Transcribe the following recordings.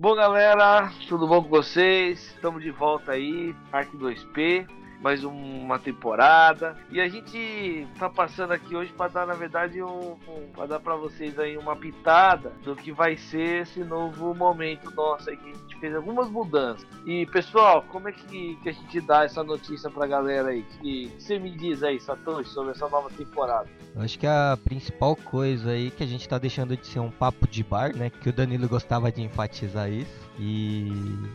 Bom, galera, tudo bom com vocês? Estamos de volta aí, Parque 2P mais uma temporada. E a gente tá passando aqui hoje para dar, na verdade, um, um para dar para vocês aí uma pitada do que vai ser esse novo momento nosso aí que a gente fez algumas mudanças. E pessoal, como é que, que a gente dá essa notícia pra galera aí? Que você me diz aí, Satoshi, sobre essa nova temporada? Eu acho que a principal coisa aí que a gente tá deixando de ser um papo de bar, né? Que o Danilo gostava de enfatizar isso e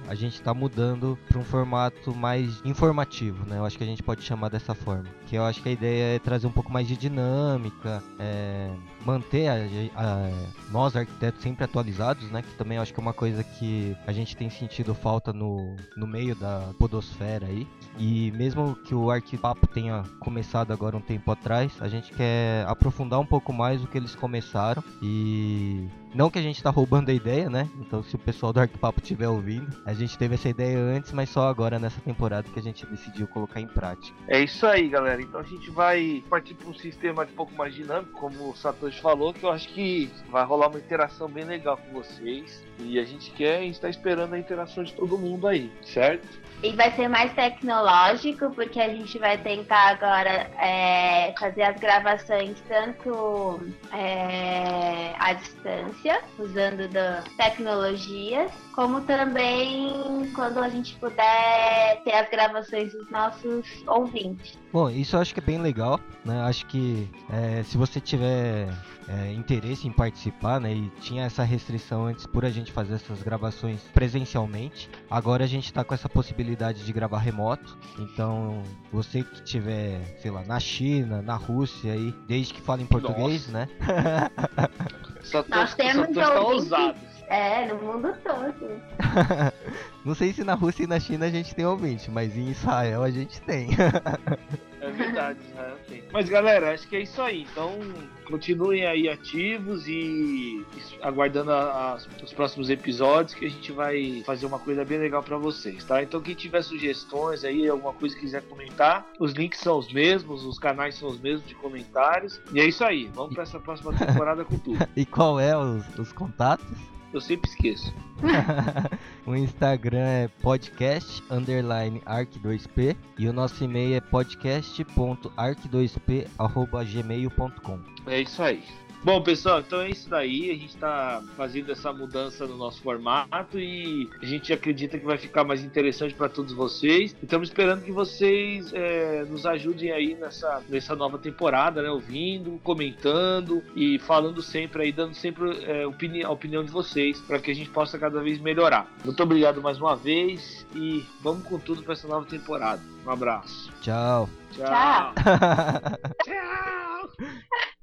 a gente está mudando para um formato mais informativo, né? Eu acho que a gente pode chamar dessa forma. Que eu acho que a ideia é trazer um pouco mais de dinâmica, é, manter a, a, nós arquitetos sempre atualizados, né? Que também acho que é uma coisa que a gente tem sentido falta no, no meio da podosfera aí. E mesmo que o Arquipapo tenha começado agora um tempo atrás, a gente quer aprofundar um pouco mais o que eles começaram e não que a gente tá roubando a ideia, né? Então se o pessoal do Arquipapo estiver ouvindo, a gente teve essa ideia antes, mas só agora nessa temporada que a gente decidiu colocar em prática. É isso aí, galera. Então a gente vai partir para um sistema um pouco mais dinâmico, como o Satoshi falou, que eu acho que vai rolar uma interação bem legal com vocês. E a gente quer e está esperando a interação de todo mundo aí, certo? E vai ser mais tecnológico, porque a gente vai tentar agora é, fazer as gravações tanto é, à distância, usando da tecnologias, como também quando a gente puder ter as gravações dos nossos ouvintes. Bom, isso eu acho que é bem legal, né? Acho que é, se você tiver é, interesse em participar, né? E tinha essa restrição antes por a gente fazer essas gravações presencialmente. Agora a gente está com essa possibilidade de gravar remoto. Então, você que tiver, sei lá, na China, na Rússia aí, desde que fale em português, Nossa. né? Nós temos tá ouvintes. É, no mundo todo. Não sei se na Rússia e na China a gente tem ouvinte, mas em Israel a gente tem. É verdade, Israel tem. Mas galera, acho que é isso aí. Então continuem aí ativos e aguardando a- os próximos episódios que a gente vai fazer uma coisa bem legal pra vocês, tá? Então quem tiver sugestões aí, alguma coisa que quiser comentar, os links são os mesmos, os canais são os mesmos de comentários. E é isso aí. Vamos pra essa próxima temporada com tudo. e qual é os, os contatos? Eu sempre esqueço. o Instagram é podcast underline arc2p e o nosso e-mail é podcast.arc2p arroba gmail.com. É isso aí. Bom, pessoal, então é isso daí. A gente está fazendo essa mudança no nosso formato e a gente acredita que vai ficar mais interessante para todos vocês. E estamos esperando que vocês é, nos ajudem aí nessa, nessa nova temporada, né? Ouvindo, comentando e falando sempre aí, dando sempre é, opini a opinião de vocês para que a gente possa cada vez melhorar. Muito obrigado mais uma vez e vamos com tudo para essa nova temporada. Um abraço. Tchau. Tchau. Tchau.